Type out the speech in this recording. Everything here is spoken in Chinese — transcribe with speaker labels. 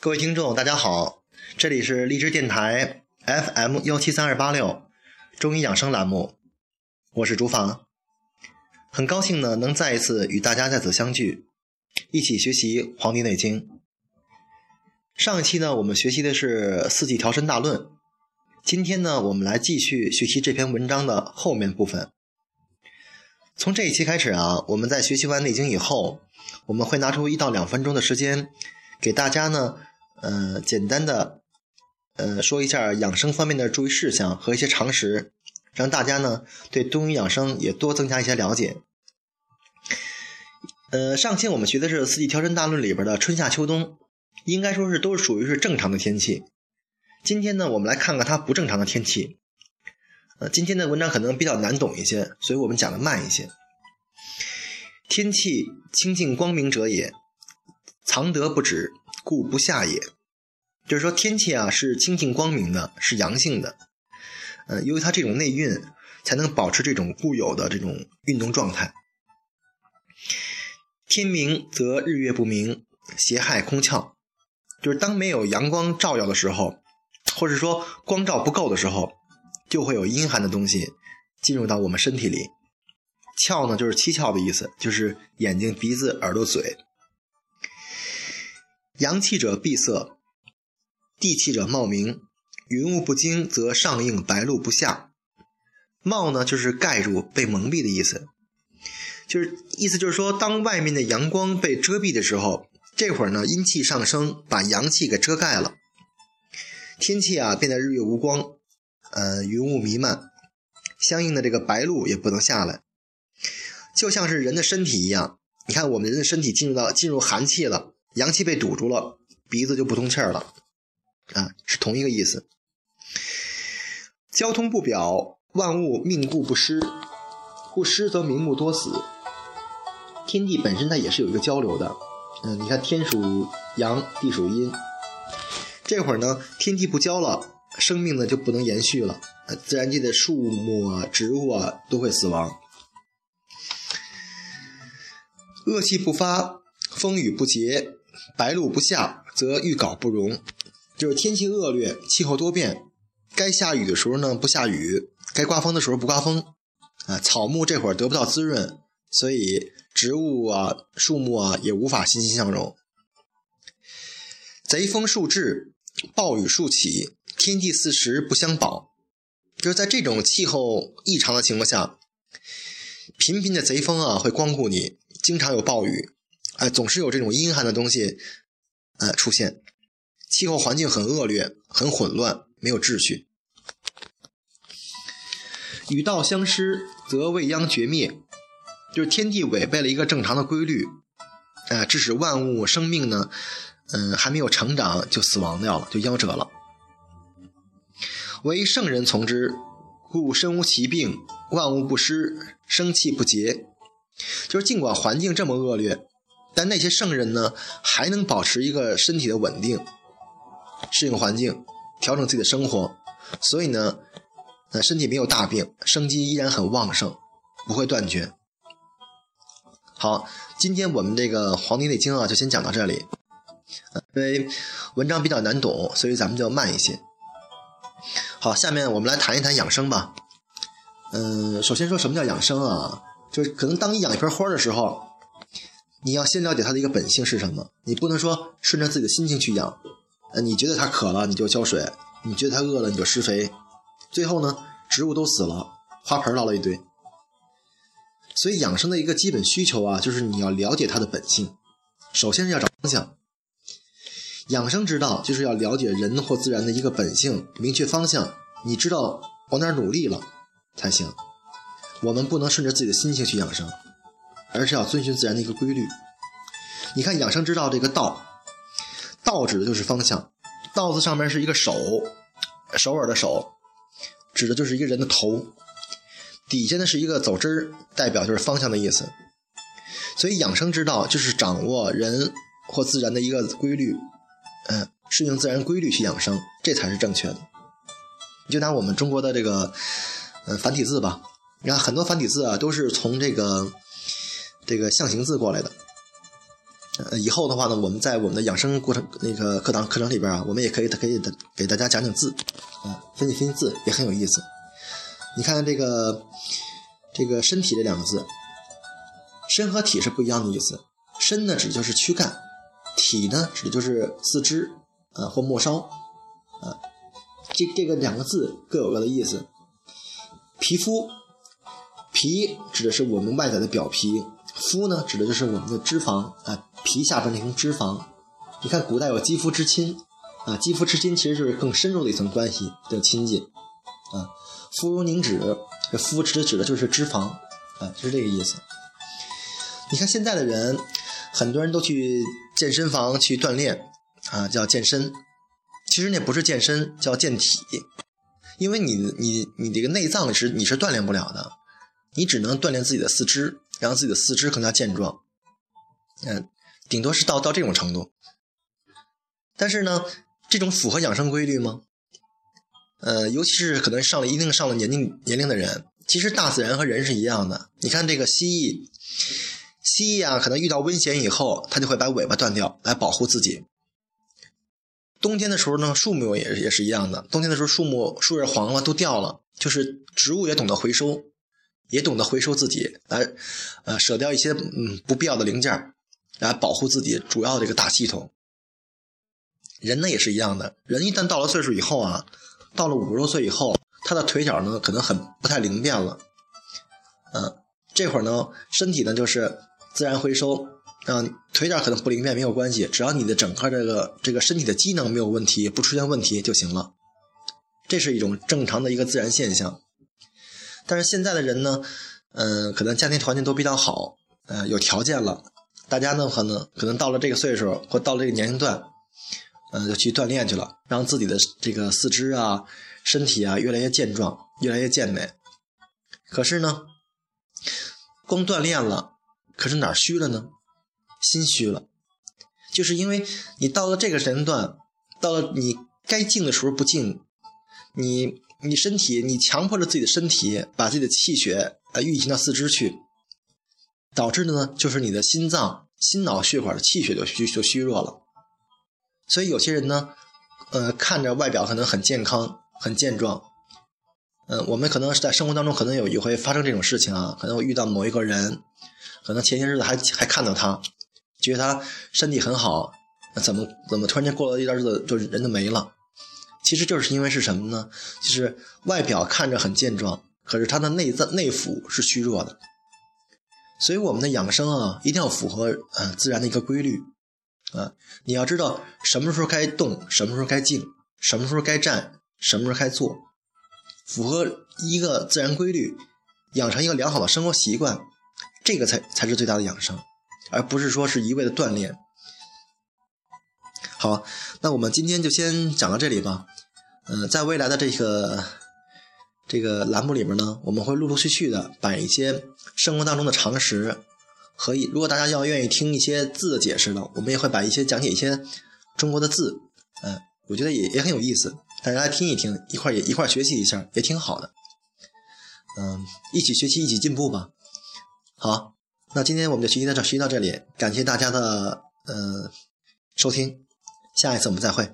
Speaker 1: 各位听众，大家好，这里是荔枝电台 FM 幺七三二八六中医养生栏目，我是朱芳，很高兴呢能再一次与大家在此相聚，一起学习《黄帝内经》。上一期呢，我们学习的是《四季调身大论》，今天呢，我们来继续学习这篇文章的后面部分。从这一期开始啊，我们在学习完《内经》以后，我们会拿出一到两分钟的时间，给大家呢。呃，简单的，呃，说一下养生方面的注意事项和一些常识，让大家呢对中医养生也多增加一些了解。呃，上期我们学的是《四季调身大论》里边的春夏秋冬，应该说是都是属于是正常的天气。今天呢，我们来看看它不正常的天气。呃，今天的文章可能比较难懂一些，所以我们讲的慢一些。天气清净光明者也，藏德不止。故不下也，就是说天气啊是清净光明的，是阳性的，呃，由于它这种内蕴，才能保持这种固有的这种运动状态。天明则日月不明，邪害空窍，就是当没有阳光照耀的时候，或者说光照不够的时候，就会有阴寒的东西进入到我们身体里。窍呢就是七窍的意思，就是眼睛、鼻子、耳朵、嘴。阳气者闭塞，地气者冒明。云雾不惊，则上应白露不下。冒呢，就是盖住、被蒙蔽的意思。就是意思就是说，当外面的阳光被遮蔽的时候，这会儿呢，阴气上升，把阳气给遮盖了。天气啊，变得日月无光，呃，云雾弥漫，相应的这个白露也不能下来。就像是人的身体一样，你看我们人的身体进入到进入寒气了。阳气被堵住了，鼻子就不通气儿了，啊，是同一个意思。交通不表，万物命固不失，不失则明目多死。天地本身它也是有一个交流的，嗯，你看天属阳，地属阴，这会儿呢，天地不交了，生命呢就不能延续了，自然界的树木啊、植物啊都会死亡。恶气不发，风雨不竭。白露不下，则欲槁不容，就是天气恶劣，气候多变，该下雨的时候呢不下雨，该刮风的时候不刮风，啊，草木这会儿得不到滋润，所以植物啊、树木啊也无法欣欣向荣。贼风数至，暴雨数起，天地四时不相保，就是在这种气候异常的情况下，频频的贼风啊会光顾你，经常有暴雨。哎，总是有这种阴寒的东西，呃，出现，气候环境很恶劣，很混乱，没有秩序。与道相失，则未央绝灭，就是天地违背了一个正常的规律，呃，致使万物生命呢，嗯，还没有成长就死亡掉了，就夭折了。唯圣人从之，故身无其病，万物不失，生气不竭。就是尽管环境这么恶劣。但那些圣人呢，还能保持一个身体的稳定，适应环境，调整自己的生活，所以呢，呃，身体没有大病，生机依然很旺盛，不会断绝。好，今天我们这个《黄帝内经》啊，就先讲到这里。因为文章比较难懂，所以咱们就慢一些。好，下面我们来谈一谈养生吧。嗯，首先说什么叫养生啊？就是可能当你养一盆花的时候。你要先了解它的一个本性是什么，你不能说顺着自己的心情去养。呃，你觉得它渴了，你就浇水；你觉得它饿了，你就施肥。最后呢，植物都死了，花盆落了一堆。所以养生的一个基本需求啊，就是你要了解它的本性。首先是要找方向。养生之道就是要了解人或自然的一个本性，明确方向，你知道往哪努力了才行。我们不能顺着自己的心情去养生。而是要遵循自然的一个规律。你看养生之道这个道，道指的就是方向。道字上面是一个手，首尔的首，指的就是一个人的头。底下呢是一个走之，代表就是方向的意思。所以养生之道就是掌握人或自然的一个规律，嗯，适应自然规律去养生，这才是正确的。你就拿我们中国的这个，呃，繁体字吧，你看很多繁体字啊，都是从这个。这个象形字过来的，呃，以后的话呢，我们在我们的养生过程那个课堂课程里边啊，我们也可以可以的给大家讲讲字，啊，分析分析字也很有意思。你看这个这个身体这两个字，身和体是不一样的意思。身呢指的就是躯干，体呢指的就是四肢啊或末梢啊。这这个两个字各有各的意思。皮肤，皮指的是我们外在的表皮，肤呢指的就是我们的脂肪啊，皮下边那层脂肪。你看古代有肌肤之亲啊，肌肤之亲其实就是更深入的一层关系的亲近啊。肤如凝脂，这肤指的指的就是脂肪啊，就是这个意思。你看现在的人，很多人都去健身房去锻炼啊，叫健身。其实那不是健身，叫健体。因为你你你这个内脏是你是锻炼不了的，你只能锻炼自己的四肢，让自己的四肢更加健壮。嗯，顶多是到到这种程度。但是呢，这种符合养生规律吗？呃，尤其是可能上了一定上了年龄年龄的人，其实大自然和人是一样的。你看这个蜥蜴，蜥蜴啊，可能遇到危险以后，它就会把尾巴断掉来保护自己。冬天的时候呢，树木也也是一样的。冬天的时候，树木树叶黄了，都掉了。就是植物也懂得回收，也懂得回收自己，来呃舍掉一些嗯不必要的零件，来保护自己主要的这个大系统。人呢也是一样的，人一旦到了岁数以后啊，到了五十多岁以后，他的腿脚呢可能很不太灵便了。嗯，这会儿呢，身体呢就是自然回收。啊，腿脚可能不灵便没有关系，只要你的整个这个这个身体的机能没有问题，不出现问题就行了。这是一种正常的一个自然现象。但是现在的人呢，嗯，可能家庭条件都比较好，呃，有条件了，大家呢可能可能到了这个岁数或到了这个年龄段，嗯，就去锻炼去了，让自己的这个四肢啊、身体啊越来越健壮，越来越健美。可是呢，光锻炼了，可是哪虚了呢？心虚了，就是因为你到了这个年龄段，到了你该静的时候不静，你你身体你强迫着自己的身体把自己的气血啊运行到四肢去，导致的呢就是你的心脏、心脑血管的气血就虚就虚弱了。所以有些人呢，呃，看着外表可能很健康、很健壮，嗯，我们可能是在生活当中可能有一回发生这种事情啊，可能我遇到某一个人，可能前些日子还还看到他。觉得他身体很好，怎么怎么突然间过了一段日子就人就没了？其实就是因为是什么呢？就是外表看着很健壮，可是他的内脏内腑是虚弱的。所以我们的养生啊，一定要符合呃自然的一个规律啊。你要知道什么时候该动，什么时候该静，什么时候该站，什么时候该坐，符合一个自然规律，养成一个良好的生活习惯，这个才才是最大的养生。而不是说是一味的锻炼。好，那我们今天就先讲到这里吧。嗯，在未来的这个这个栏目里面呢，我们会陆陆续续的把一些生活当中的常识和如果大家要愿意听一些字的解释呢，我们也会把一些讲解一些中国的字。嗯，我觉得也也很有意思，大家来听一听，一块也一块学习一下，也挺好的。嗯，一起学习，一起进步吧。好。那今天我们就学习到这，学习到这里，感谢大家的呃收听，下一次我们再会。